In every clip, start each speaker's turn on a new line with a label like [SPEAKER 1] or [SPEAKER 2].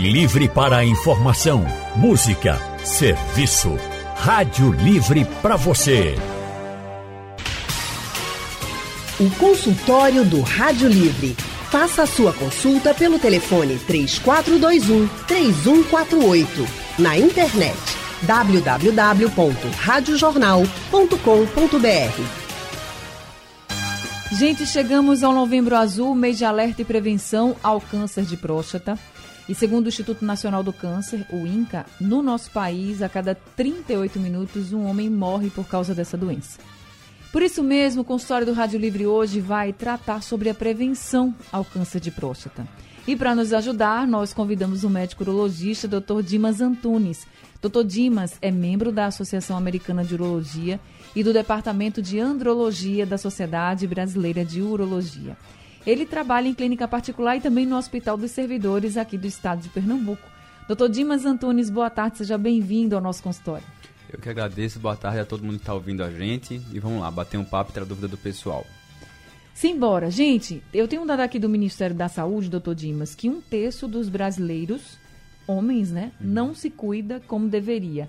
[SPEAKER 1] Livre para a informação, música, serviço. Rádio Livre para você.
[SPEAKER 2] O consultório do Rádio Livre. Faça a sua consulta pelo telefone 3421 3148. Na internet www.radiojornal.com.br.
[SPEAKER 3] Gente, chegamos ao Novembro Azul, mês de alerta e prevenção ao câncer de próstata. E segundo o Instituto Nacional do Câncer, o INCA, no nosso país, a cada 38 minutos, um homem morre por causa dessa doença. Por isso mesmo, o consultório do Rádio Livre hoje vai tratar sobre a prevenção ao câncer de próstata. E para nos ajudar, nós convidamos o médico urologista Dr. Dimas Antunes. Dr. Dimas é membro da Associação Americana de Urologia e do Departamento de Andrologia da Sociedade Brasileira de Urologia. Ele trabalha em clínica particular e também no Hospital dos Servidores aqui do estado de Pernambuco. Doutor Dimas Antunes, boa tarde, seja bem-vindo ao nosso consultório.
[SPEAKER 4] Eu que agradeço, boa tarde a todo mundo que está ouvindo a gente e vamos lá, bater um papo e ter a dúvida do pessoal.
[SPEAKER 3] Simbora. Gente, eu tenho um dado aqui do Ministério da Saúde, doutor Dimas, que um terço dos brasileiros, homens, né, uhum. não se cuida como deveria.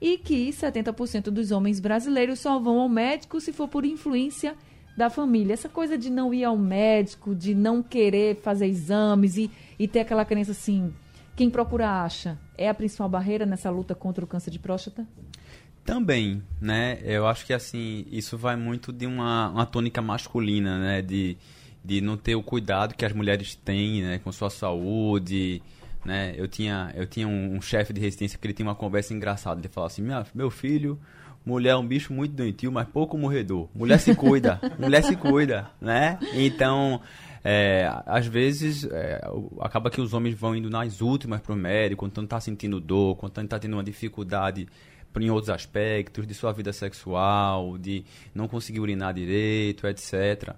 [SPEAKER 3] E que 70% dos homens brasileiros só vão ao médico se for por influência da família. Essa coisa de não ir ao médico, de não querer fazer exames e, e ter aquela crença assim, quem procura acha, é a principal barreira nessa luta contra o câncer de próstata?
[SPEAKER 4] Também, né? Eu acho que assim, isso vai muito de uma, uma tônica masculina, né? De, de não ter o cuidado que as mulheres têm, né? Com sua saúde, né? Eu tinha, eu tinha um, um chefe de resistência que ele tinha uma conversa engraçada. Ele falava assim, meu filho, mulher é um bicho muito doentio, mas pouco morredor. Mulher se cuida, mulher se cuida, né? Então, é, às vezes, é, acaba que os homens vão indo nas últimas para o médico, quando está sentindo dor, quando está tendo uma dificuldade em outros aspectos de sua vida sexual, de não conseguir urinar direito, etc.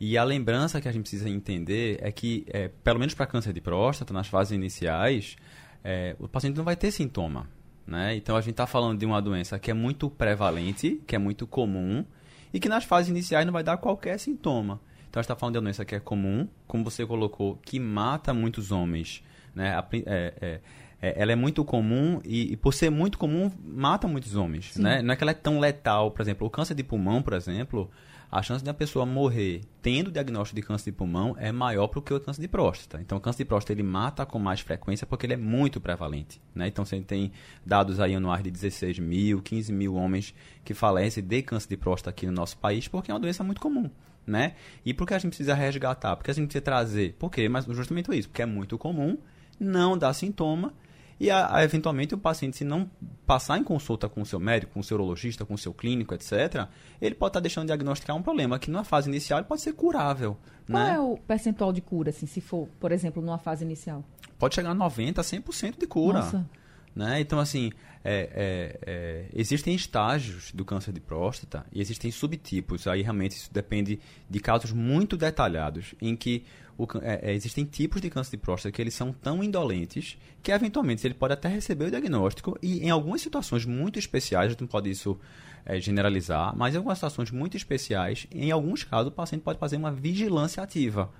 [SPEAKER 4] E a lembrança que a gente precisa entender é que, é, pelo menos para câncer de próstata, nas fases iniciais, é, o paciente não vai ter sintoma. Né? Então a gente está falando de uma doença que é muito prevalente, que é muito comum, e que nas fases iniciais não vai dar qualquer sintoma. Então a gente está falando de uma doença que é comum, como você colocou, que mata muitos homens. Né? É, é, é, ela é muito comum e, e, por ser muito comum, mata muitos homens. Né? Não é que ela é tão letal. Por exemplo, o câncer de pulmão, por exemplo, a chance de uma pessoa morrer tendo diagnóstico de câncer de pulmão é maior do que o câncer de próstata. Então, o câncer de próstata ele mata com mais frequência porque ele é muito prevalente. Né? Então, você tem dados aí anuais de 16 mil, 15 mil homens que falecem de câncer de próstata aqui no nosso país porque é uma doença muito comum. Né? E por que a gente precisa resgatar? Porque a gente precisa trazer. Por quê? Mas justamente isso, porque é muito comum, não dá sintoma e, a, a, eventualmente, o paciente, se não passar em consulta com o seu médico, com o seu urologista, com o seu clínico, etc., ele pode estar deixando de diagnosticar um problema que, numa fase inicial, pode ser curável.
[SPEAKER 3] Qual
[SPEAKER 4] né?
[SPEAKER 3] é o percentual de cura, assim, se for, por exemplo, numa fase inicial?
[SPEAKER 4] Pode chegar a 90%, 100% de cura. Nossa. Né? Então, assim, é, é, é, existem estágios do câncer de próstata e existem subtipos. Aí, realmente, isso depende de casos muito detalhados, em que o, é, é, existem tipos de câncer de próstata que eles são tão indolentes que, eventualmente, ele pode até receber o diagnóstico e, em algumas situações muito especiais, a gente não pode isso é, generalizar, mas em algumas situações muito especiais, em alguns casos, o paciente pode fazer uma vigilância ativa.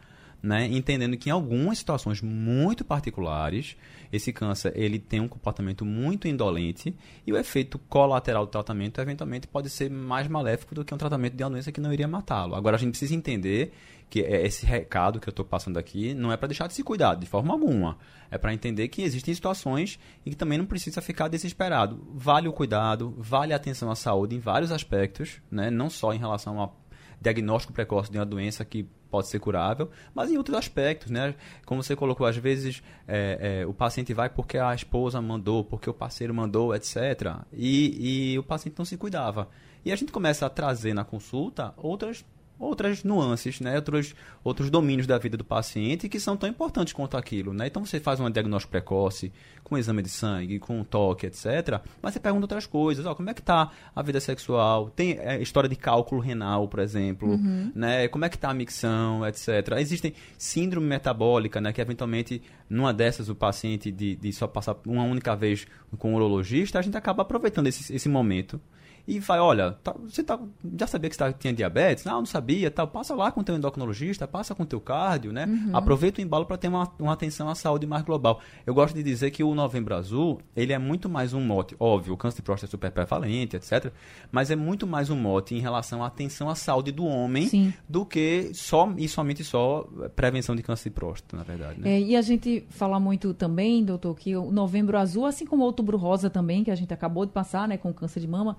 [SPEAKER 4] Né? entendendo que em algumas situações muito particulares esse câncer ele tem um comportamento muito indolente e o efeito colateral do tratamento eventualmente pode ser mais maléfico do que um tratamento de doença que não iria matá-lo. Agora a gente precisa entender que é esse recado que eu estou passando aqui não é para deixar de se cuidar de forma alguma. É para entender que existem situações em que também não precisa ficar desesperado. Vale o cuidado, vale a atenção à saúde em vários aspectos, né? não só em relação ao diagnóstico precoce de uma doença que pode ser curável, mas em outros aspectos, né? Como você colocou, às vezes é, é, o paciente vai porque a esposa mandou, porque o parceiro mandou, etc. E, e o paciente não se cuidava. E a gente começa a trazer na consulta outras outras nuances, né? outros, outros domínios da vida do paciente que são tão importantes quanto aquilo. Né? Então você faz um diagnóstico precoce, com um exame de sangue, com um toque, etc. Mas você pergunta outras coisas. Ó, como é que está a vida sexual? Tem é, história de cálculo renal, por exemplo. Uhum. Né? Como é que está a micção, etc. Existem síndrome metabólica, né? que eventualmente, numa dessas, o paciente de, de só passar uma única vez com o urologista, a gente acaba aproveitando esse, esse momento e vai, olha, tá, você tá, já sabia que você tá, tinha diabetes? Não, não sabia, tá, passa lá com o teu endocrinologista, passa com o teu cardio, né? Uhum. Aproveita o embalo para ter uma, uma atenção à saúde mais global. Eu gosto de dizer que o Novembro Azul, ele é muito mais um mote, óbvio, o câncer de próstata é super prevalente, etc, mas é muito mais um mote em relação à atenção à saúde do homem Sim. do que só e somente só prevenção de câncer de próstata, na verdade. Né?
[SPEAKER 3] É, e a gente fala muito também, doutor, que o Novembro Azul, assim como o Outubro Rosa também, que a gente acabou de passar, né, com câncer de mama,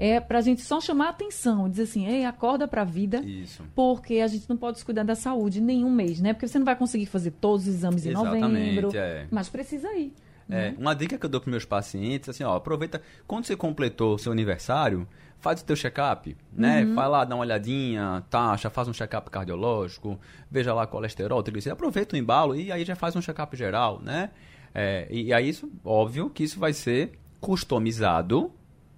[SPEAKER 3] é para a gente só chamar a atenção, dizer assim, ei, acorda para a vida,
[SPEAKER 4] Isso.
[SPEAKER 3] porque a gente não pode descuidar da saúde nenhum mês, né? Porque você não vai conseguir fazer todos os exames em Exatamente, novembro, é. mas precisa ir.
[SPEAKER 4] É, né? uma dica que eu dou para meus pacientes, assim, ó, aproveita, quando você completou seu aniversário, faz o teu check-up, né? Uhum. Vai lá, dá uma olhadinha, taxa, faz um check-up cardiológico, veja lá colesterol, triglicéridos, aproveita o embalo e aí já faz um check-up geral, né? É, e, e aí isso, óbvio que isso vai ser customizado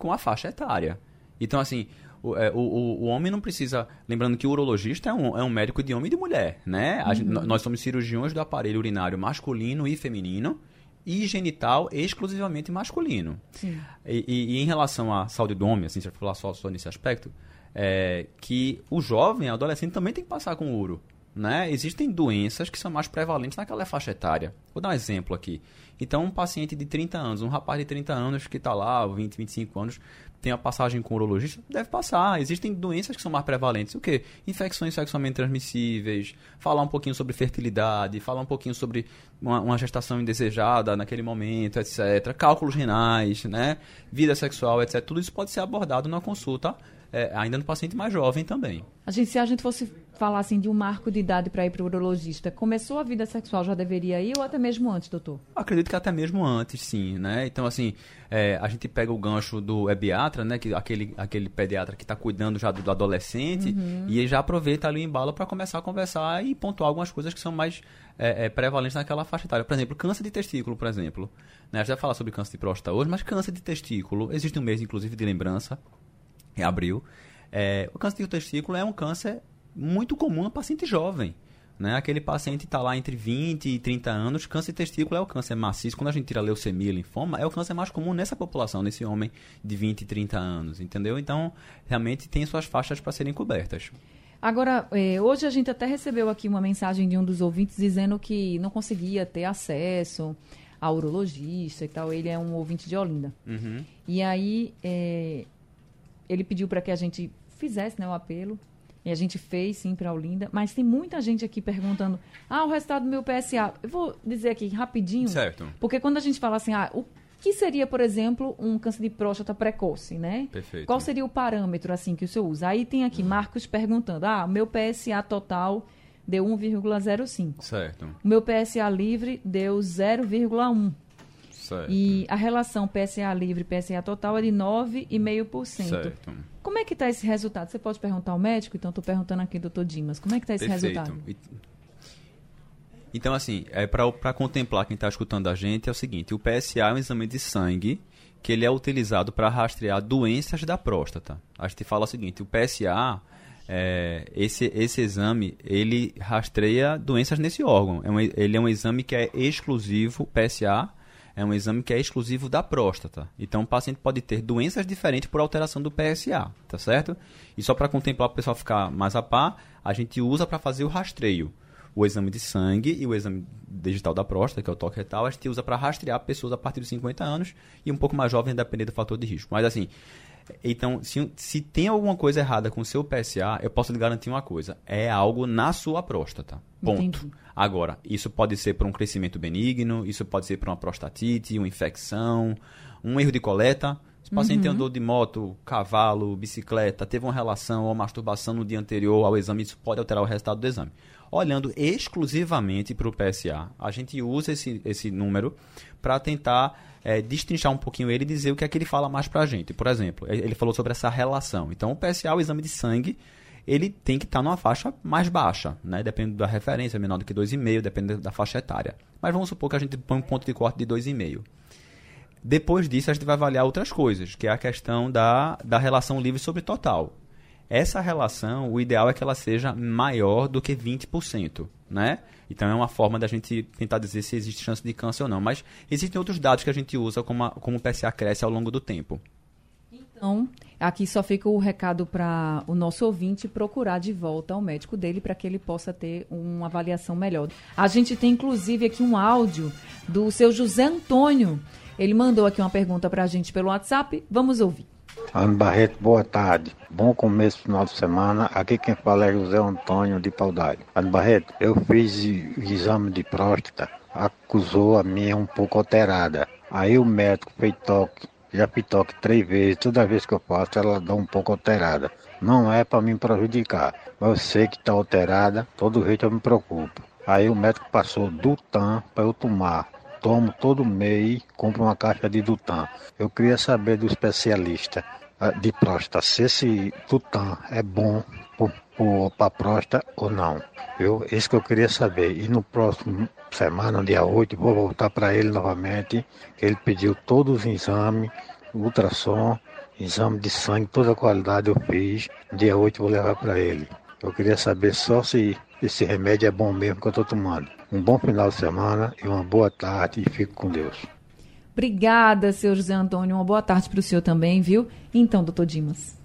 [SPEAKER 4] com a faixa etária. Então, assim, o, é, o, o, homem não precisa. Lembrando que o urologista é um, é um médico de homem e de mulher, né? Uhum. Gente, nós somos cirurgiões do aparelho urinário masculino e feminino e genital exclusivamente masculino. E, e, e, em relação à saúde do homem, assim, se eu falar só, só nesse aspecto, é que o jovem, o adolescente, também tem que passar com uro. Né? Existem doenças que são mais prevalentes naquela faixa etária. Vou dar um exemplo aqui. Então, um paciente de 30 anos, um rapaz de 30 anos que está lá, 20, 25 anos, tem a passagem com o urologista, deve passar. Existem doenças que são mais prevalentes. O quê? Infecções sexualmente transmissíveis, falar um pouquinho sobre fertilidade, falar um pouquinho sobre uma, uma gestação indesejada naquele momento, etc. Cálculos renais, né? Vida sexual, etc. Tudo isso pode ser abordado na consulta, é, ainda no paciente mais jovem também.
[SPEAKER 3] A gente, se a gente fosse falar assim de um marco de idade para ir para o urologista, começou a vida sexual, já deveria ir ou até mesmo antes, doutor?
[SPEAKER 4] Acredito que até mesmo antes, sim, né? Então, assim, é, a gente pega o gancho do ebiatra, né? Que, aquele, aquele pediatra que está cuidando já do, do adolescente uhum. e já aproveita ali o embalo para começar a conversar e pontuar algumas coisas que são mais é, é, prevalentes naquela faixa etária. Por exemplo, câncer de testículo, por exemplo. Né? A gente vai falar sobre câncer de próstata hoje, mas câncer de testículo, existe um mês, inclusive, de lembrança, em abril. É, o câncer de testículo é um câncer muito comum no paciente jovem. Né? Aquele paciente está lá entre 20 e 30 anos, câncer de testículo é o câncer maciço. Quando a gente tira leucemia, linfoma, é o câncer mais comum nessa população, nesse homem de 20 e 30 anos, entendeu? Então, realmente tem suas faixas para serem cobertas.
[SPEAKER 3] Agora, eh, hoje a gente até recebeu aqui uma mensagem de um dos ouvintes dizendo que não conseguia ter acesso ao urologista e tal. Ele é um ouvinte de Olinda.
[SPEAKER 4] Uhum.
[SPEAKER 3] E aí, eh, ele pediu para que a gente fizesse né, o apelo e a gente fez, sim, para a Olinda. Mas tem muita gente aqui perguntando: ah, o resultado do meu PSA. Eu vou dizer aqui rapidinho.
[SPEAKER 4] Certo.
[SPEAKER 3] Porque quando a gente fala assim, ah, o que seria, por exemplo, um câncer de próstata precoce, né?
[SPEAKER 4] Perfeito.
[SPEAKER 3] Qual seria o parâmetro, assim, que o senhor usa? Aí tem aqui Marcos perguntando: ah, meu PSA total deu 1,05.
[SPEAKER 4] Certo.
[SPEAKER 3] O meu PSA livre deu 0,1.
[SPEAKER 4] Certo.
[SPEAKER 3] E a relação PSA livre PSA total é de 9,5%.
[SPEAKER 4] Certo.
[SPEAKER 3] Como é que está esse resultado? Você pode perguntar ao médico? Então, estou perguntando aqui, doutor Dimas. Como é que está esse
[SPEAKER 4] Perfeito.
[SPEAKER 3] resultado?
[SPEAKER 4] Então, assim, é para contemplar quem está escutando a gente, é o seguinte, o PSA é um exame de sangue que ele é utilizado para rastrear doenças da próstata. A gente fala o seguinte, o PSA, é, esse, esse exame, ele rastreia doenças nesse órgão. É um, ele é um exame que é exclusivo, PSA, é um exame que é exclusivo da próstata. Então, o paciente pode ter doenças diferentes por alteração do PSA, tá certo? E só para contemplar o pessoal ficar mais a par, a gente usa para fazer o rastreio. O exame de sangue e o exame digital da próstata, que é o toque retal, a gente usa para rastrear pessoas a partir dos 50 anos e um pouco mais jovens, dependendo do fator de risco. Mas assim, então, se, se tem alguma coisa errada com o seu PSA, eu posso lhe garantir uma coisa: é algo na sua próstata. Ponto. Entendi. Agora, isso pode ser por um crescimento benigno, isso pode ser por uma prostatite, uma infecção, um erro de coleta. O paciente uhum. andou de moto, cavalo, bicicleta, teve uma relação ou masturbação no dia anterior ao exame, isso pode alterar o resultado do exame. Olhando exclusivamente para o PSA, a gente usa esse, esse número para tentar é, destrinchar um pouquinho ele e dizer o que é que ele fala mais para a gente. Por exemplo, ele falou sobre essa relação. Então, o PSA, o exame de sangue, ele tem que estar tá numa faixa mais baixa, né? Dependendo da referência, menor do que 2,5, dependendo da faixa etária. Mas vamos supor que a gente põe um ponto de corte de 2,5. Depois disso, a gente vai avaliar outras coisas, que é a questão da, da relação livre sobre total. Essa relação, o ideal é que ela seja maior do que 20%, né? Então é uma forma da gente tentar dizer se existe chance de câncer ou não. Mas existem outros dados que a gente usa como, a, como o PSA cresce ao longo do tempo.
[SPEAKER 3] Então, aqui só fica o recado para o nosso ouvinte procurar de volta ao médico dele para que ele possa ter uma avaliação melhor. A gente tem inclusive aqui um áudio do seu José Antônio. Ele mandou aqui uma pergunta para a gente pelo WhatsApp. Vamos ouvir.
[SPEAKER 5] Ana Barreto, boa tarde. Bom começo do final de semana. Aqui quem fala é José Antônio de Paudalho. Ana Barreto, eu fiz exame de próstata, acusou a minha um pouco alterada. Aí o médico fez toque, já fiz toque três vezes, toda vez que eu faço ela dá um pouco alterada. Não é para me prejudicar, mas eu sei que está alterada, todo jeito eu me preocupo. Aí o médico passou Dutan para eu tomar tomo todo mês, compro uma caixa de Dutan. Eu queria saber do especialista ah, de próstata se esse Dutan é bom para próstata ou não. Eu, isso que eu queria saber. E no próximo semana, dia 8, vou voltar para ele novamente, ele pediu todos os exames, ultrassom, exame de sangue, toda a qualidade eu fiz. Dia 8 vou levar para ele. Eu queria saber só se esse remédio é bom mesmo que eu estou tomando. Um bom final de semana e uma boa tarde e fico com Deus.
[SPEAKER 3] Obrigada, seu José Antônio. Uma boa tarde para o senhor também, viu? Então, doutor Dimas.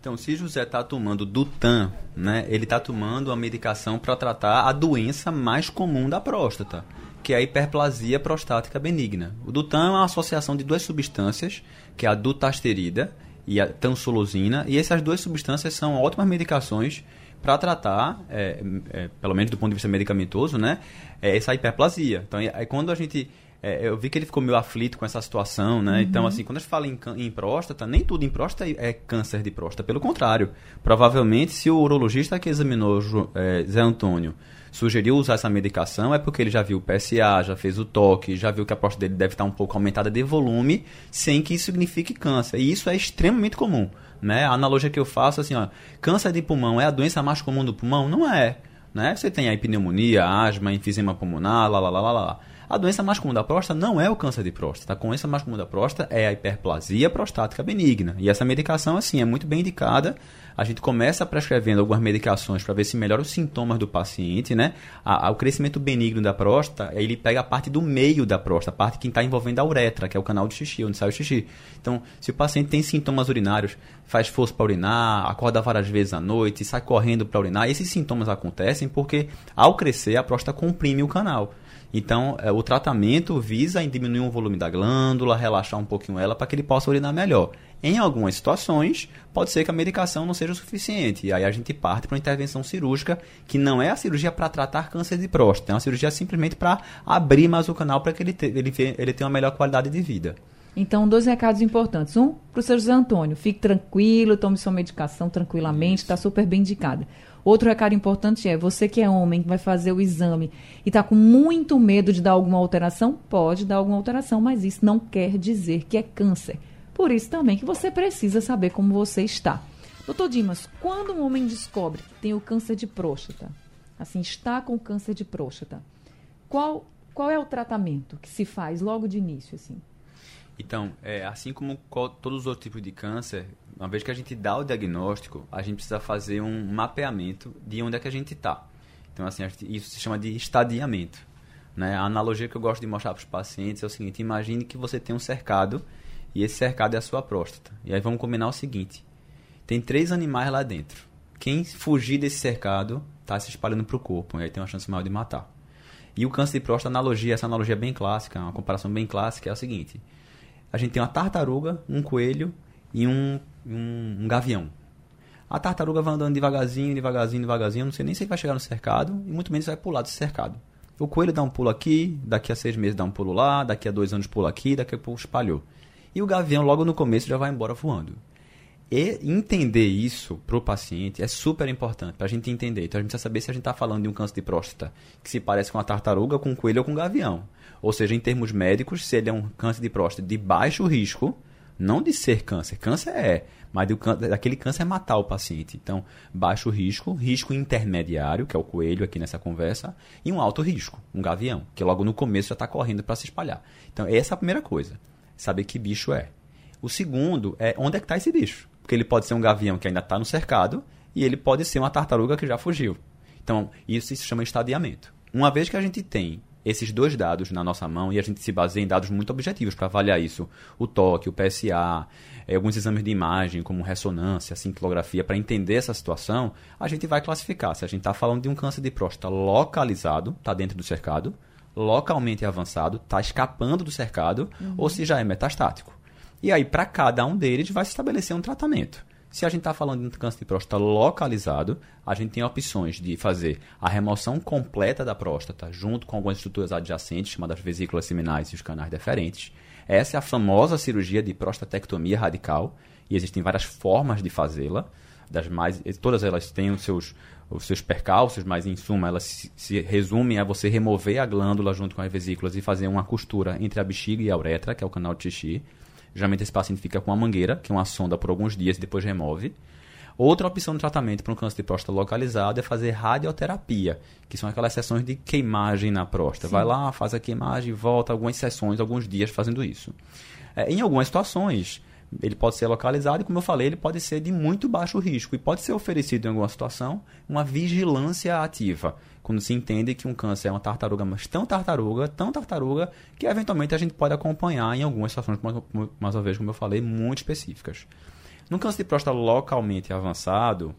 [SPEAKER 4] Então, se José está tomando Dutan, né, ele está tomando a medicação para tratar a doença mais comum da próstata, que é a hiperplasia prostática benigna. O Dutan é uma associação de duas substâncias, que é a dutasterida e a tansulosina, e essas duas substâncias são ótimas medicações para tratar, é, é, pelo menos do ponto de vista medicamentoso, né, é essa hiperplasia. Então, aí quando a gente é, eu vi que ele ficou meio aflito com essa situação, né? Uhum. Então, assim, quando a gente fala em, em, próstata, nem tudo em próstata é câncer de próstata. Pelo contrário, provavelmente, se o urologista que examinou é, Zé Antônio sugeriu usar essa medicação, é porque ele já viu o PSA, já fez o toque, já viu que a próstata dele deve estar um pouco aumentada de volume, sem que isso signifique câncer. E isso é extremamente comum. Né? A analogia que eu faço assim, ó, câncer de pulmão é a doença mais comum do pulmão? Não é. Né? Você tem a pneumonia, asma, enfisema pulmonar, lá, lá, lá, lá, lá. A doença mais comum da próstata não é o câncer de próstata. A doença mais comum da próstata é a hiperplasia prostática benigna. E essa medicação, assim, é muito bem indicada. A gente começa prescrevendo algumas medicações para ver se melhora os sintomas do paciente, né? A, a, o crescimento benigno da próstata, ele pega a parte do meio da próstata, a parte que está envolvendo a uretra, que é o canal de xixi, onde sai o xixi. Então, se o paciente tem sintomas urinários, faz força para urinar, acorda várias vezes à noite, sai correndo para urinar, esses sintomas acontecem porque, ao crescer, a próstata comprime o canal. Então, é, o tratamento visa diminuir o volume da glândula, relaxar um pouquinho ela para que ele possa urinar melhor. Em algumas situações, pode ser que a medicação não seja o suficiente. E aí a gente parte para uma intervenção cirúrgica, que não é a cirurgia para tratar câncer de próstata, é uma cirurgia simplesmente para abrir mais o canal para que ele, te, ele, ele tenha uma melhor qualidade de vida.
[SPEAKER 3] Então, dois recados importantes. Um, para o seu José Antônio, fique tranquilo, tome sua medicação tranquilamente, está super bem indicada. Outro recado importante é: você que é homem, que vai fazer o exame e está com muito medo de dar alguma alteração, pode dar alguma alteração, mas isso não quer dizer que é câncer. Por isso também que você precisa saber como você está. Doutor Dimas, quando um homem descobre que tem o câncer de próstata, assim, está com câncer de próstata, qual, qual é o tratamento que se faz logo de início, assim?
[SPEAKER 4] Então, é, assim como todos os outros tipos de câncer, uma vez que a gente dá o diagnóstico, a gente precisa fazer um mapeamento de onde é que a gente está. Então, assim, isso se chama de estadiamento. Né? A analogia que eu gosto de mostrar para os pacientes é o seguinte: imagine que você tem um cercado e esse cercado é a sua próstata. E aí vamos combinar o seguinte: tem três animais lá dentro. Quem fugir desse cercado está se espalhando para o corpo, e aí tem uma chance maior de matar. E o câncer de próstata, analogia, essa analogia bem clássica, uma comparação bem clássica, é o seguinte: a gente tem uma tartaruga, um coelho e um, um, um gavião. A tartaruga vai andando devagarzinho, devagarzinho, devagarzinho. Não sei nem se vai chegar no cercado e muito menos vai pular desse cercado. O coelho dá um pulo aqui, daqui a seis meses dá um pulo lá, daqui a dois anos pula aqui, daqui a pouco espalhou. E o gavião, logo no começo, já vai embora voando. E entender isso para o paciente é super importante para a gente entender. Então a gente precisa saber se a gente está falando de um câncer de próstata que se parece com a tartaruga, com um coelho ou com um gavião. Ou seja, em termos médicos, se ele é um câncer de próstata de baixo risco, não de ser câncer, câncer é, mas do, daquele câncer é matar o paciente. Então, baixo risco, risco intermediário, que é o coelho aqui nessa conversa, e um alto risco, um gavião, que logo no começo já está correndo para se espalhar. Então, essa é a primeira coisa, saber que bicho é. O segundo é onde é que está esse bicho. Porque ele pode ser um gavião que ainda está no cercado, e ele pode ser uma tartaruga que já fugiu. Então, isso se chama estadiamento. Uma vez que a gente tem esses dois dados na nossa mão e a gente se baseia em dados muito objetivos para avaliar isso. O toque, o PSA, é, alguns exames de imagem, como ressonância, cintilografia, para entender essa situação, a gente vai classificar se a gente está falando de um câncer de próstata localizado, está dentro do cercado, localmente avançado, está escapando do cercado, uhum. ou se já é metastático. E aí, para cada um deles, vai se estabelecer um tratamento. Se a gente está falando de um câncer de próstata localizado, a gente tem opções de fazer a remoção completa da próstata, junto com algumas estruturas adjacentes, chamadas vesículas seminais e os canais deferentes. Essa é a famosa cirurgia de prostatectomia radical, e existem várias formas de fazê-la. Das mais, todas elas têm os seus, os seus percalços, mas em suma elas se, se, resumem a você remover a glândula junto com as vesículas e fazer uma costura entre a bexiga e a uretra, que é o canal de xixi. Geralmente esse paciente fica com uma mangueira, que é uma sonda por alguns dias e depois remove. Outra opção de tratamento para um câncer de próstata localizado é fazer radioterapia, que são aquelas sessões de queimagem na próstata. Sim. Vai lá, faz a queimagem, volta algumas sessões, alguns dias fazendo isso. É, em algumas situações, ele pode ser localizado e, como eu falei, ele pode ser de muito baixo risco e pode ser oferecido em alguma situação uma vigilância ativa, quando se entende que um câncer é uma tartaruga, mas tão tartaruga, tão tartaruga, que eventualmente a gente pode acompanhar em algumas situações, mais uma vez, como eu falei, muito específicas. No câncer de próstata localmente avançado,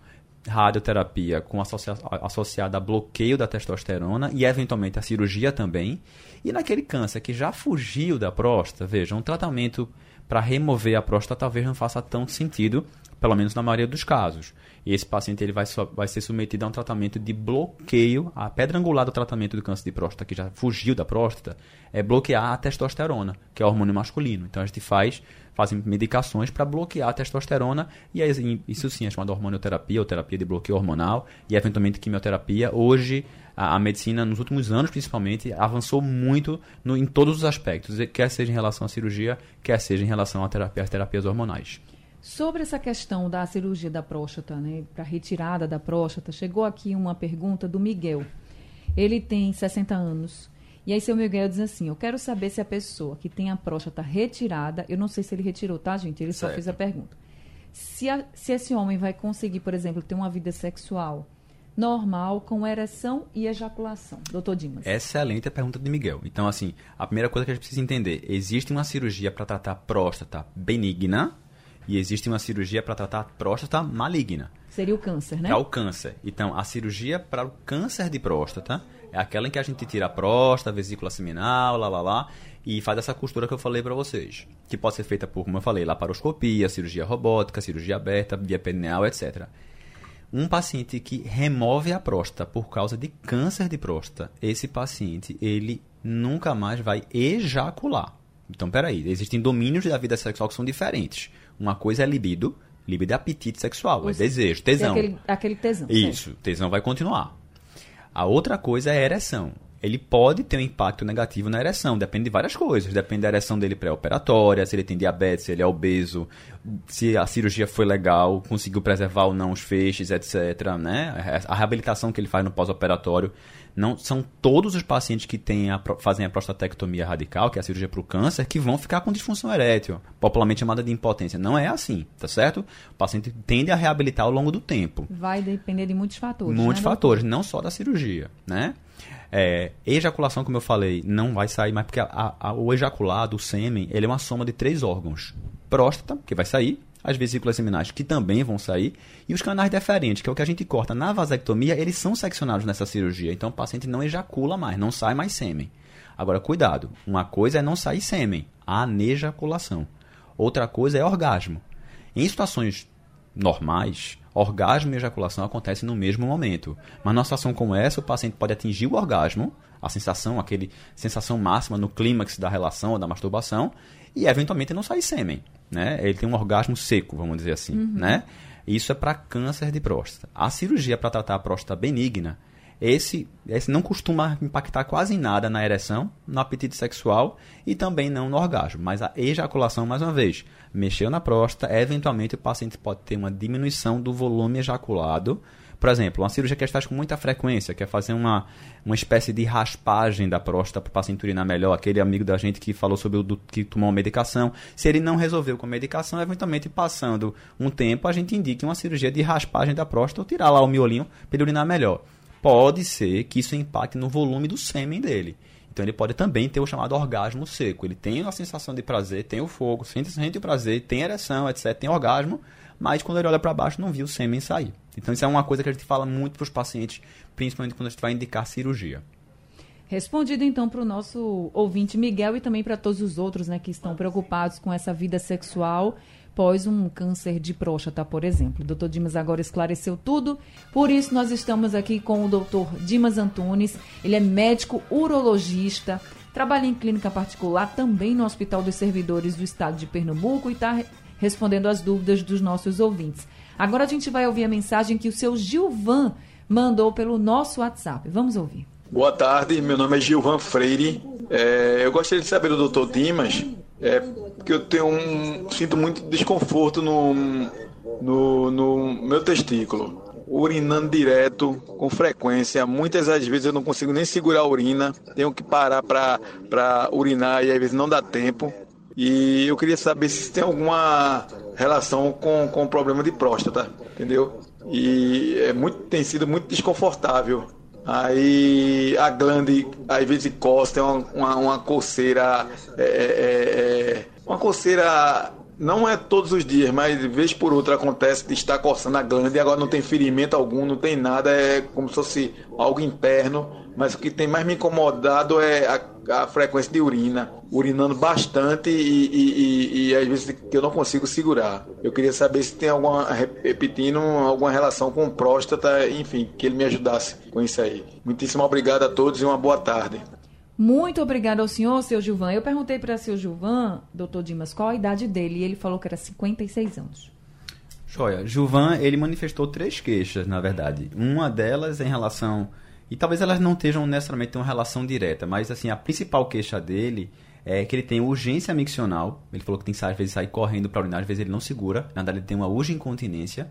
[SPEAKER 4] radioterapia com associa associada a bloqueio da testosterona e eventualmente a cirurgia também. E naquele câncer que já fugiu da próstata, veja, um tratamento para remover a próstata talvez não faça tanto sentido, pelo menos na maioria dos casos. E esse paciente ele vai, vai ser submetido a um tratamento de bloqueio. A pedra angular do tratamento do câncer de próstata, que já fugiu da próstata, é bloquear a testosterona, que é o hormônio masculino. Então a gente faz fazem medicações para bloquear a testosterona e aí, isso sim é chamado hormonioterapia ou terapia de bloqueio hormonal e eventualmente quimioterapia. Hoje a, a medicina nos últimos anos principalmente avançou muito no, em todos os aspectos, quer seja em relação à cirurgia, quer seja em relação à terapia, às terapias hormonais.
[SPEAKER 3] Sobre essa questão da cirurgia da próstata, né, para retirada da próstata, chegou aqui uma pergunta do Miguel. Ele tem 60 anos. E aí seu Miguel diz assim: Eu quero saber se a pessoa que tem a próstata retirada, eu não sei se ele retirou, tá, gente? Ele certo. só fez a pergunta. Se, a, se esse homem vai conseguir, por exemplo, ter uma vida sexual normal, com ereção e ejaculação. Doutor Dimas.
[SPEAKER 4] Excelente a pergunta de Miguel. Então, assim, a primeira coisa que a gente precisa entender: existe uma cirurgia para tratar próstata benigna e existe uma cirurgia para tratar próstata maligna.
[SPEAKER 3] Seria o câncer, né?
[SPEAKER 4] É o câncer. Então, a cirurgia para o câncer de próstata é aquela em que a gente tira a próstata, a vesícula seminal, lá, lá, lá, e faz essa costura que eu falei para vocês. Que pode ser feita por, como eu falei, laparoscopia, cirurgia robótica, cirurgia aberta, via perineal, etc. Um paciente que remove a próstata por causa de câncer de próstata, esse paciente, ele nunca mais vai ejacular. Então, peraí, existem domínios da vida sexual que são diferentes. Uma coisa é libido, libido é apetite sexual, é desejo, tesão.
[SPEAKER 3] Aquele, aquele tesão.
[SPEAKER 4] Isso, certo. tesão vai continuar. A outra coisa é a ereção. Ele pode ter um impacto negativo na ereção, depende de várias coisas. Depende da ereção dele pré-operatória, se ele tem diabetes, se ele é obeso, se a cirurgia foi legal, conseguiu preservar ou não os feixes, etc. Né? A reabilitação que ele faz no pós-operatório não são todos os pacientes que têm a, fazem a prostatectomia radical, que é a cirurgia para o câncer, que vão ficar com disfunção erétil, popularmente chamada de impotência. Não é assim, tá certo? O paciente tende a reabilitar ao longo do tempo.
[SPEAKER 3] Vai depender de muitos fatores.
[SPEAKER 4] Muitos né, fatores, não só da cirurgia, né? É, ejaculação, como eu falei, não vai sair mais porque a, a, o ejaculado, o sêmen, ele é uma soma de três órgãos. Próstata, que vai sair, as vesículas seminais, que também vão sair, e os canais deferentes, que é o que a gente corta na vasectomia, eles são seccionados nessa cirurgia. Então o paciente não ejacula mais, não sai mais sêmen. Agora, cuidado, uma coisa é não sair sêmen, a anejaculação. Outra coisa é orgasmo. Em situações normais, orgasmo e ejaculação acontecem no mesmo momento. Mas numa situação como essa, o paciente pode atingir o orgasmo, a sensação, aquele sensação máxima no clímax da relação ou da masturbação, e eventualmente não sair sêmen né? Ele tem um orgasmo seco, vamos dizer assim, uhum. né? Isso é para câncer de próstata. A cirurgia para tratar a próstata benigna, esse, esse não costuma impactar quase nada na ereção, no apetite sexual e também não no orgasmo. Mas a ejaculação, mais uma vez, mexeu na próstata, eventualmente o paciente pode ter uma diminuição do volume ejaculado, por exemplo, uma cirurgia que a gente faz com muita frequência, que é fazer uma, uma espécie de raspagem da próstata para o paciente urinar melhor, aquele amigo da gente que falou sobre o do, que tomou uma medicação. Se ele não resolveu com a medicação, eventualmente passando um tempo, a gente indica uma cirurgia de raspagem da próstata ou tirar lá o miolinho para ele urinar melhor. Pode ser que isso impacte no volume do sêmen dele. Então ele pode também ter o chamado orgasmo seco. Ele tem a sensação de prazer, tem o fogo, sente, sente o prazer, tem ereção, etc. Tem orgasmo, mas quando ele olha para baixo não viu o sêmen sair. Então isso é uma coisa que a gente fala muito para os pacientes, principalmente quando a gente vai indicar cirurgia.
[SPEAKER 3] Respondido então para o nosso ouvinte Miguel e também para todos os outros né, que estão preocupados com essa vida sexual pós um câncer de próstata, por exemplo. O doutor Dimas agora esclareceu tudo, por isso nós estamos aqui com o doutor Dimas Antunes. Ele é médico urologista, trabalha em clínica particular, também no Hospital dos Servidores do Estado de Pernambuco e está respondendo as dúvidas dos nossos ouvintes. Agora a gente vai ouvir a mensagem que o seu Gilvan mandou pelo nosso WhatsApp. Vamos ouvir.
[SPEAKER 6] Boa tarde, meu nome é Gilvan Freire. É, eu gostaria de saber do doutor Dimas, é, porque eu tenho um, sinto muito desconforto no, no, no meu testículo urinando direto, com frequência. Muitas das vezes eu não consigo nem segurar a urina, tenho que parar para urinar e às vezes não dá tempo. E eu queria saber se tem alguma relação com, com o problema de próstata, entendeu? E é muito, tem sido muito desconfortável. Aí a glande às vezes costa, é uma, uma, uma coceira. É, é, é, é, uma coceira. Não é todos os dias, mas vez por outra acontece de estar coçando a glande e agora não tem ferimento algum, não tem nada, é como se fosse algo interno. Mas o que tem mais me incomodado é a a frequência de urina, urinando bastante e, e, e, e, às vezes que eu não consigo segurar. Eu queria saber se tem alguma, repetindo, alguma relação com próstata, enfim, que ele me ajudasse com isso aí. Muitíssimo obrigado a todos e uma boa tarde.
[SPEAKER 3] Muito obrigado ao senhor, seu Gilvan. Eu perguntei para o seu Gilvan, doutor Dimas, qual a idade dele e ele falou que era 56 anos.
[SPEAKER 4] Joia. Gilvan, ele manifestou três queixas, na verdade. Uma delas em relação e talvez elas não estejam necessariamente uma relação direta, mas assim, a principal queixa dele é que ele tem urgência miccional. Ele falou que tem que às vezes sair correndo para urinar, às vezes ele não segura. Na verdade, ele tem uma urgência incontinência.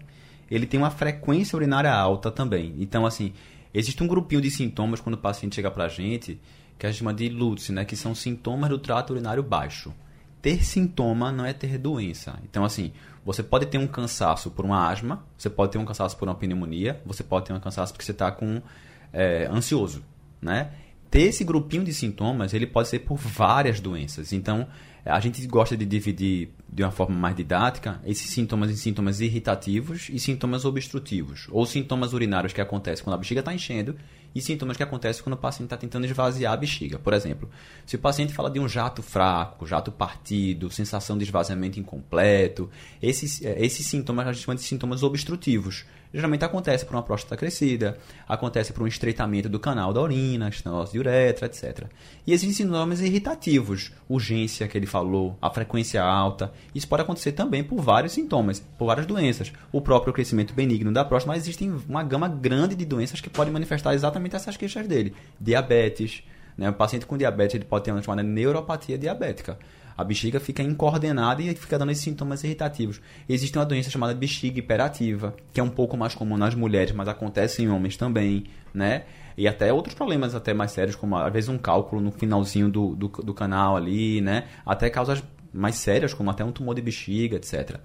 [SPEAKER 4] Ele tem uma frequência urinária alta também. Então, assim, existe um grupinho de sintomas quando o paciente chega para a gente, que a gente chama de LUTS, né? Que são sintomas do trato urinário baixo. Ter sintoma não é ter doença. Então, assim, você pode ter um cansaço por uma asma, você pode ter um cansaço por uma pneumonia, você pode ter um cansaço porque você está com é, ansioso, né? Ter esse grupinho de sintomas, ele pode ser por várias doenças. Então, a gente gosta de dividir de uma forma mais didática esses sintomas em sintomas irritativos e sintomas obstrutivos, ou sintomas urinários que acontecem quando a bexiga está enchendo e sintomas que acontecem quando o paciente está tentando esvaziar a bexiga. Por exemplo, se o paciente fala de um jato fraco, jato partido, sensação de esvaziamento incompleto, esses, é, esses sintomas a gente chama de sintomas obstrutivos geralmente acontece por uma próstata crescida, acontece por um estreitamento do canal da urina, estenose de uretra, etc. E existem sintomas irritativos, urgência que ele falou, a frequência alta. Isso pode acontecer também por vários sintomas, por várias doenças. O próprio crescimento benigno da próstata, mas existem uma gama grande de doenças que podem manifestar exatamente essas queixas dele. Diabetes, né? O paciente com diabetes ele pode ter uma chamada neuropatia diabética a bexiga fica incoordenada e fica dando esses sintomas irritativos. Existe uma doença chamada bexiga hiperativa, que é um pouco mais comum nas mulheres, mas acontece em homens também, né? E até outros problemas até mais sérios, como às vezes um cálculo no finalzinho do, do, do canal ali, né? Até causas mais sérias, como até um tumor de bexiga, etc.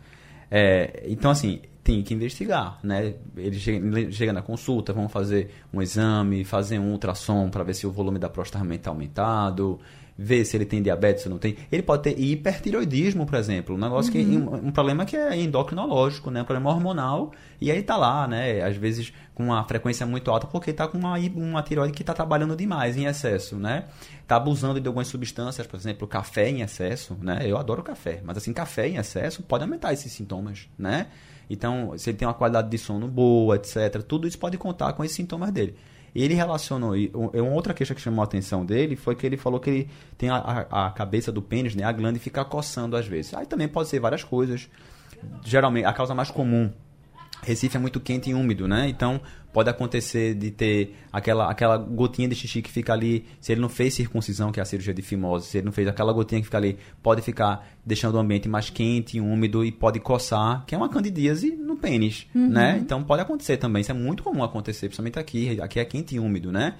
[SPEAKER 4] É, então, assim, tem que investigar, né? Ele chega, chega, na consulta, vão fazer um exame, fazer um ultrassom para ver se o volume da próstata está aumentado, ver se ele tem diabetes ou não tem. Ele pode ter hipertiroidismo, por exemplo, um negócio uhum. que um, um, problema que é endocrinológico, né, um problema hormonal, e aí tá lá, né, às vezes com uma frequência muito alta porque tá com uma, uma tiroide que está trabalhando demais em excesso, né? Tá abusando de algumas substâncias, por exemplo, café em excesso, né? Eu adoro café, mas assim, café em excesso pode aumentar esses sintomas, né? Então, se ele tem uma qualidade de sono boa, etc., tudo isso pode contar com esses sintomas dele. Ele relacionou. Uma outra queixa que chamou a atenção dele foi que ele falou que ele tem a, a, cabeça do pênis, né, a glande, fica coçando às vezes. Aí também pode ser várias coisas. Geralmente, a causa mais comum Recife é muito quente e úmido, né? Então pode acontecer de ter aquela, aquela gotinha de xixi que fica ali, se ele não fez circuncisão, que é a cirurgia de fimose, se ele não fez aquela gotinha que fica ali, pode ficar deixando o ambiente mais quente, úmido e pode coçar, que é uma candidíase no pênis, uhum. né? Então pode acontecer também, isso é muito comum acontecer, principalmente aqui, aqui é quente e úmido, né?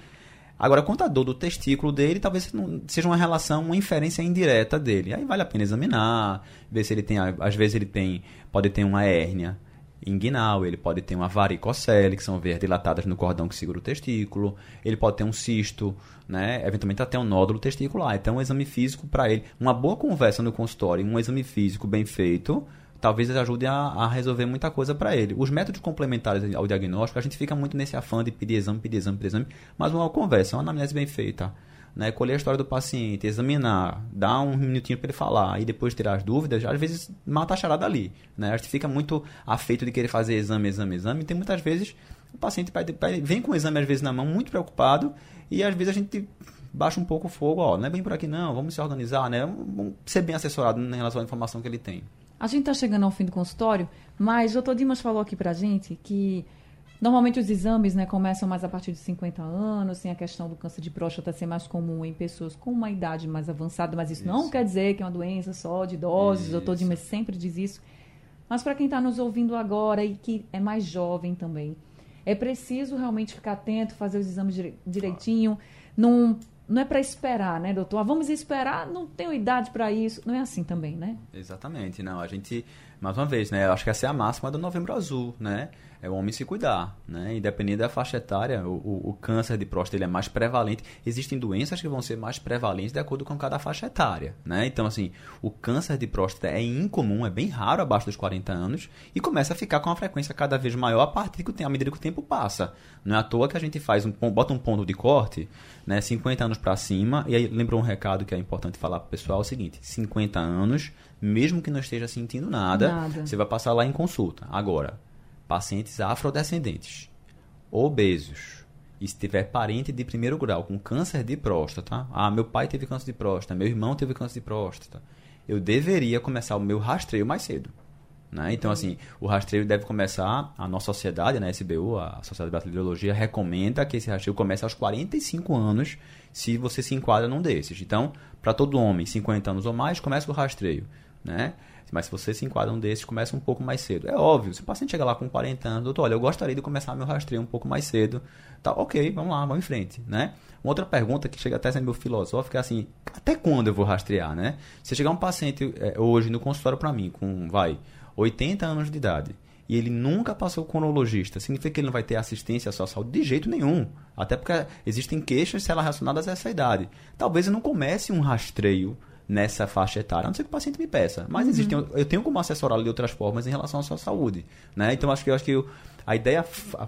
[SPEAKER 4] Agora, quanto à dor do testículo dele, talvez seja uma relação, uma inferência indireta dele. Aí vale a pena examinar, ver se ele tem, às vezes ele tem, pode ter uma hérnia, inguinal, ele pode ter uma varicocele, que são veias dilatadas no cordão que segura o testículo, ele pode ter um cisto, né, eventualmente até um nódulo testicular. Então, um exame físico para ele, uma boa conversa no consultório, um exame físico bem feito, talvez ajude a, a resolver muita coisa para ele. Os métodos complementares ao diagnóstico, a gente fica muito nesse afã de pedir exame, pedir exame, pedir exame, mas uma conversa, uma anamnese bem feita, né, colher a história do paciente, examinar, dar um minutinho para ele falar e depois tirar as dúvidas, às vezes mata a charada ali. Né? A gente fica muito afeito de querer fazer exame, exame, exame. E tem muitas vezes o paciente vem com o exame às vezes na mão, muito preocupado, e às vezes a gente baixa um pouco o fogo, ó, não é bem por aqui não, vamos se organizar, né? Vamos ser bem assessorado em relação à informação que ele tem.
[SPEAKER 3] A gente está chegando ao fim do consultório, mas o doutor Dimas falou aqui pra gente que Normalmente os exames né, começam mais a partir de 50 anos, tem a questão do câncer de próstata ser mais comum em pessoas com uma idade mais avançada, mas isso, isso. não quer dizer que é uma doença só de idosos, o doutor Dimas sempre diz isso. Mas para quem está nos ouvindo agora e que é mais jovem também, é preciso realmente ficar atento, fazer os exames direitinho, não, não é para esperar, né, doutor? Ah, vamos esperar, não tenho idade para isso. Não é assim também, né?
[SPEAKER 4] Exatamente, não. A gente, mais uma vez, né, eu acho que essa é a máxima do Novembro Azul, né? é o homem se cuidar, né? Independente da faixa etária, o, o, o, câncer de próstata ele é mais prevalente. Existem doenças que vão ser mais prevalentes de acordo com cada faixa etária, né? Então, assim, o câncer de próstata é incomum, é bem raro abaixo dos 40 anos e começa a ficar com uma frequência cada vez maior a partir que à medida que o tempo passa. Não é à toa que a gente faz um bota um ponto de corte, né? 50 anos para cima e aí lembra um recado que é importante falar para o pessoal é o seguinte: 50 anos, mesmo que não esteja sentindo nada, nada. você vai passar lá em consulta. Agora, pacientes afrodescendentes, obesos, e se tiver parente de primeiro grau com câncer de próstata, ah, meu pai teve câncer de próstata, meu irmão teve câncer de próstata, eu deveria começar o meu rastreio mais cedo. Né? Então, assim, o rastreio deve começar, a nossa sociedade, né, a SBU, a Sociedade Brasileira de Biologia, recomenda que esse rastreio comece aos 45 anos, se você se enquadra num desses. Então, para todo homem, 50 anos ou mais, começa o rastreio. Né? Mas se você se enquadra um desses, começa um pouco mais cedo. É óbvio, se o paciente chega lá com 40 anos, doutor, olha, eu gostaria de começar meu rastreio um pouco mais cedo. Tá, ok, vamos lá, vamos em frente, né? Uma outra pergunta que chega até ser meio filosófica é assim, até quando eu vou rastrear, né? Se chegar um paciente é, hoje no consultório para mim com, vai, 80 anos de idade, e ele nunca passou com urologista, significa que ele não vai ter assistência à sua saúde de jeito nenhum. Até porque existem queixas se relacionadas a essa idade. Talvez eu não comece um rastreio nessa faixa etária, a não ser que o paciente me peça. Mas uhum. existem, eu tenho como assessorá-lo de outras formas em relação à sua saúde, né? Então acho que acho que a ideia,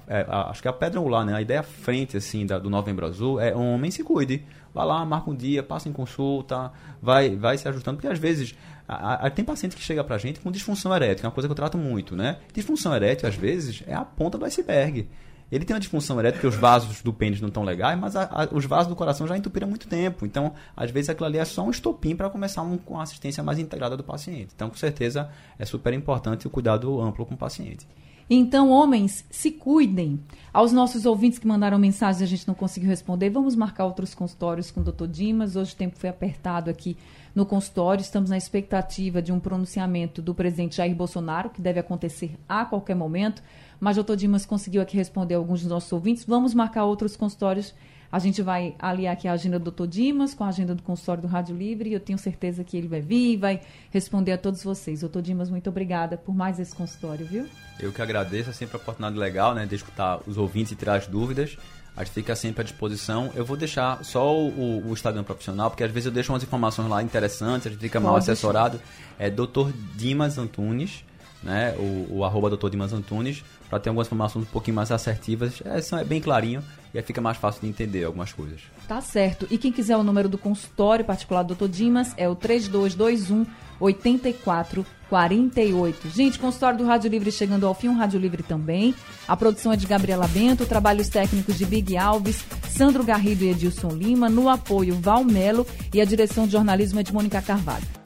[SPEAKER 4] é, acho que a pedra angular, né? A ideia frente assim da, do Novembro Azul é um homem se cuide, vá lá, marca um dia, passa em consulta, vai, vai se ajustando, porque às vezes a, a, tem paciente que chega pra gente com disfunção erétil, que é uma coisa que eu trato muito, né? Disfunção erétil às vezes é a ponta do iceberg. Ele tem uma disfunção erétil porque os vasos do pênis não estão legais, mas a, a, os vasos do coração já entupiram há muito tempo. Então, às vezes, aquilo ali é só um estopim para começar um, com a assistência mais integrada do paciente. Então, com certeza, é super importante o cuidado amplo com o paciente.
[SPEAKER 3] Então, homens, se cuidem. Aos nossos ouvintes que mandaram mensagens e a gente não conseguiu responder, vamos marcar outros consultórios com o Dr. Dimas. Hoje o tempo foi apertado aqui no consultório. Estamos na expectativa de um pronunciamento do presidente Jair Bolsonaro, que deve acontecer a qualquer momento. Mas o Dr. Dimas conseguiu aqui responder alguns dos nossos ouvintes. Vamos marcar outros consultórios. A gente vai aliar aqui a agenda do Dr. Dimas com a agenda do consultório do Rádio Livre e eu tenho certeza que ele vai vir e vai responder a todos vocês. Dr. Dimas, muito obrigada por mais esse consultório, viu?
[SPEAKER 4] Eu que agradeço, é sempre uma oportunidade legal, né, de escutar os ouvintes e tirar as dúvidas. A gente fica sempre à disposição. Eu vou deixar só o, o Instagram profissional, porque às vezes eu deixo umas informações lá interessantes, a gente fica Pode mal assessorado. É Dr. Dimas Antunes, né? O, o arroba Dr. Dimas Antunes para ter algumas informações um pouquinho mais assertivas. É, é bem clarinho e aí fica mais fácil de entender algumas coisas.
[SPEAKER 3] Tá certo. E quem quiser o número do consultório particular do Dr. Dimas é o 3221 8448. Gente, consultório do Rádio Livre chegando ao fim, um Rádio Livre também. A produção é de Gabriela Bento, trabalhos técnicos de Big Alves, Sandro Garrido e Edilson Lima, no apoio Val Melo e a direção de jornalismo é de Mônica Carvalho.